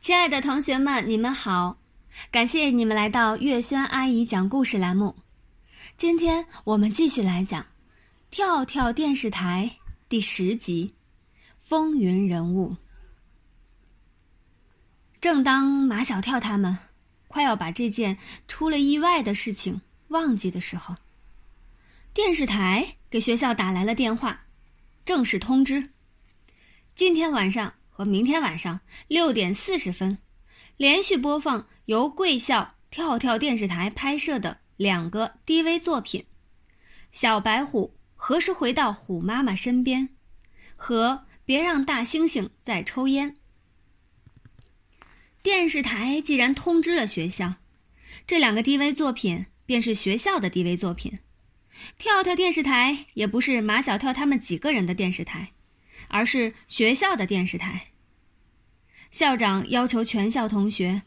亲爱的同学们，你们好！感谢你们来到月轩阿姨讲故事栏目。今天我们继续来讲《跳跳电视台》第十集《风云人物》。正当马小跳他们快要把这件出了意外的事情忘记的时候，电视台给学校打来了电话，正式通知：今天晚上。和明天晚上六点四十分，连续播放由贵校跳跳电视台拍摄的两个 DV 作品：《小白虎何时回到虎妈妈身边》和《别让大猩猩再抽烟》。电视台既然通知了学校，这两个 DV 作品便是学校的 DV 作品。跳跳电视台也不是马小跳他们几个人的电视台。而是学校的电视台。校长要求全校同学，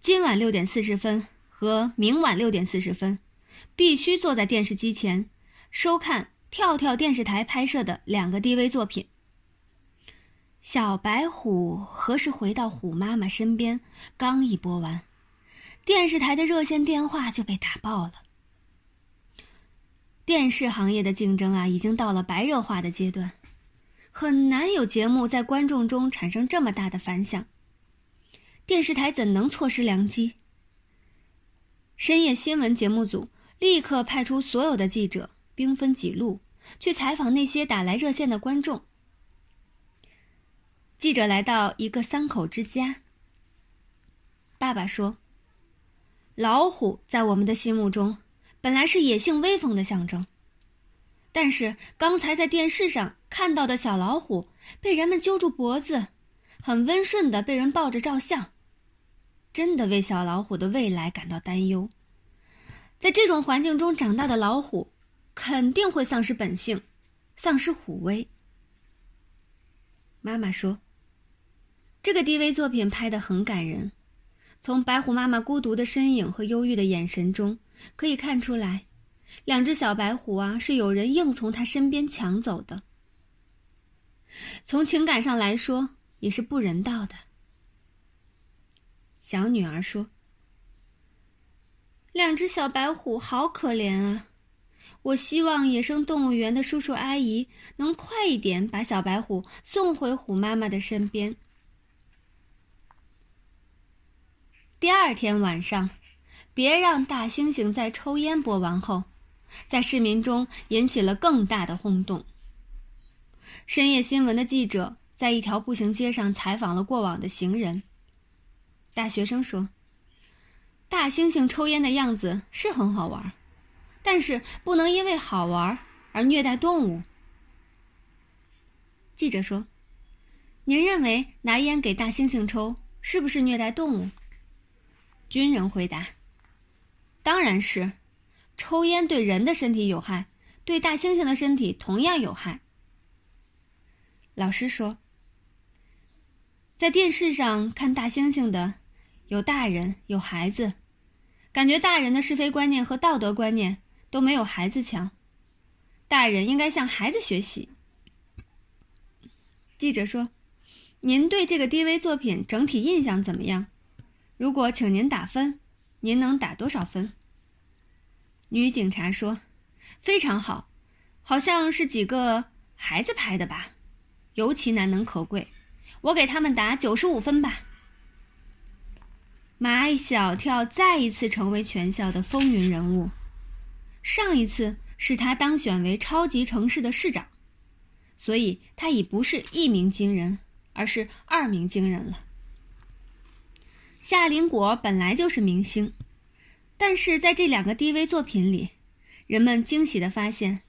今晚六点四十分和明晚六点四十分，必须坐在电视机前，收看跳跳电视台拍摄的两个 DV 作品。小白虎何时回到虎妈妈身边？刚一播完，电视台的热线电话就被打爆了。电视行业的竞争啊，已经到了白热化的阶段。很难有节目在观众中产生这么大的反响。电视台怎能错失良机？深夜新闻节目组立刻派出所有的记者，兵分几路去采访那些打来热线的观众。记者来到一个三口之家。爸爸说：“老虎在我们的心目中，本来是野性威风的象征。”但是刚才在电视上看到的小老虎被人们揪住脖子，很温顺的被人抱着照相，真的为小老虎的未来感到担忧。在这种环境中长大的老虎，肯定会丧失本性，丧失虎威。妈妈说：“这个 DV 作品拍得很感人，从白虎妈妈孤独的身影和忧郁的眼神中可以看出来。”两只小白虎啊，是有人硬从他身边抢走的。从情感上来说，也是不人道的。小女儿说：“两只小白虎好可怜啊！我希望野生动物园的叔叔阿姨能快一点把小白虎送回虎妈妈的身边。”第二天晚上，别让大猩猩在抽烟。播完后。在市民中引起了更大的轰动。深夜新闻的记者在一条步行街上采访了过往的行人。大学生说：“大猩猩抽烟的样子是很好玩，但是不能因为好玩而虐待动物。”记者说：“您认为拿烟给大猩猩抽是不是虐待动物？”军人回答：“当然是。”抽烟对人的身体有害，对大猩猩的身体同样有害。老师说，在电视上看大猩猩的，有大人有孩子，感觉大人的是非观念和道德观念都没有孩子强，大人应该向孩子学习。记者说：“您对这个 DV 作品整体印象怎么样？如果请您打分，您能打多少分？”女警察说：“非常好，好像是几个孩子拍的吧，尤其难能可贵，我给他们打九十五分吧。”马小跳再一次成为全校的风云人物，上一次是他当选为超级城市的市长，所以他已不是一鸣惊人，而是二鸣惊人了。夏林果本来就是明星。但是在这两个 DV 作品里，人们惊喜地发现，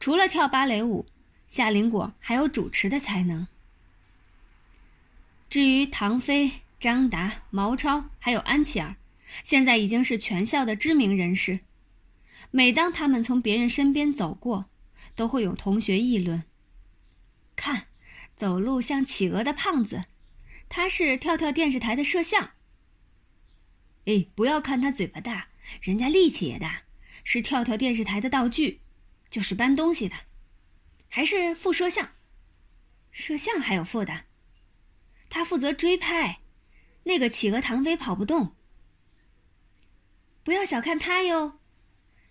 除了跳芭蕾舞，夏林果还有主持的才能。至于唐飞、张达、毛超还有安琪儿，现在已经是全校的知名人士。每当他们从别人身边走过，都会有同学议论：“看，走路像企鹅的胖子，他是跳跳电视台的摄像。”哎，不要看他嘴巴大，人家力气也大，是跳跳电视台的道具，就是搬东西的，还是副摄像。摄像还有副的，他负责追拍，那个企鹅唐飞跑不动。不要小看他哟，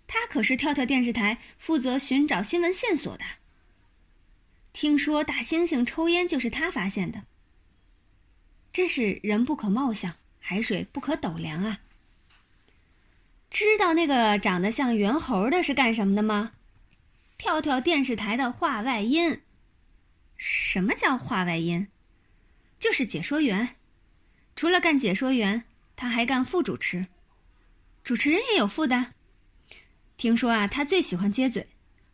他可是跳跳电视台负责寻找新闻线索的。听说大猩猩抽烟就是他发现的。真是人不可貌相，海水不可斗量啊！知道那个长得像猿猴的是干什么的吗？跳跳电视台的话外音。什么叫话外音？就是解说员。除了干解说员，他还干副主持。主持人也有副的。听说啊，他最喜欢接嘴，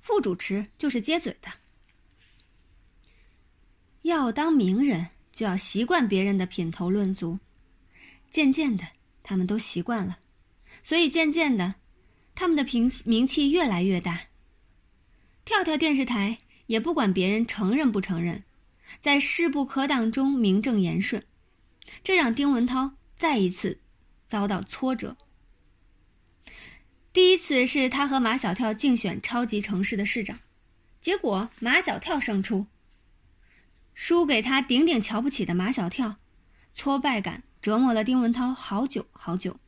副主持就是接嘴的。要当名人，就要习惯别人的品头论足。渐渐的，他们都习惯了，所以渐渐的，他们的名名气越来越大。跳跳电视台也不管别人承认不承认，在势不可挡中名正言顺，这让丁文涛再一次遭到挫折。第一次是他和马小跳竞选超级城市的市长，结果马小跳胜出。输给他顶顶瞧不起的马小跳，挫败感折磨了丁文涛好久好久。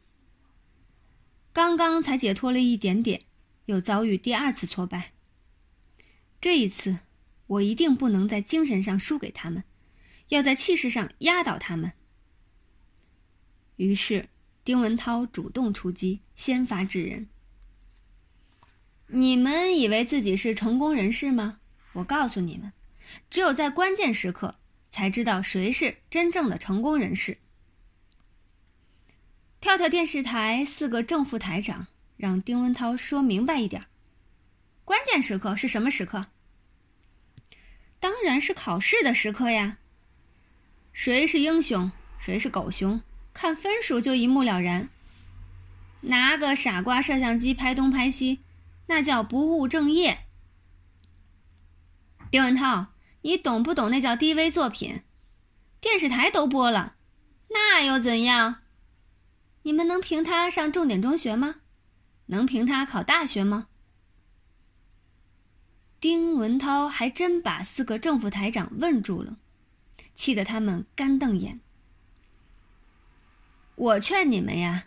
刚刚才解脱了一点点，又遭遇第二次挫败。这一次，我一定不能在精神上输给他们，要在气势上压倒他们。于是，丁文涛主动出击，先发制人。你们以为自己是成功人士吗？我告诉你们。只有在关键时刻，才知道谁是真正的成功人士。跳跳电视台四个正副台长让丁文涛说明白一点：关键时刻是什么时刻？当然是考试的时刻呀。谁是英雄，谁是狗熊，看分数就一目了然。拿个傻瓜摄像机拍东拍西，那叫不务正业。丁文涛。你懂不懂那叫低微作品？电视台都播了，那又怎样？你们能凭他上重点中学吗？能凭他考大学吗？丁文涛还真把四个正副台长问住了，气得他们干瞪眼。我劝你们呀，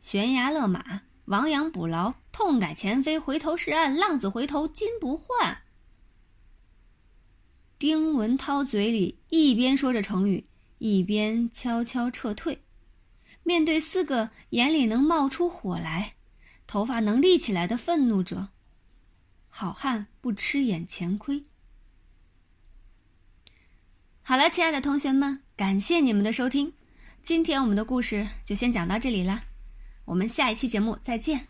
悬崖勒马，亡羊补牢，痛改前非，回头是岸，浪子回头金不换。丁文涛嘴里一边说着成语，一边悄悄撤退。面对四个眼里能冒出火来、头发能立起来的愤怒者，好汉不吃眼前亏。好了，亲爱的同学们，感谢你们的收听，今天我们的故事就先讲到这里了，我们下一期节目再见。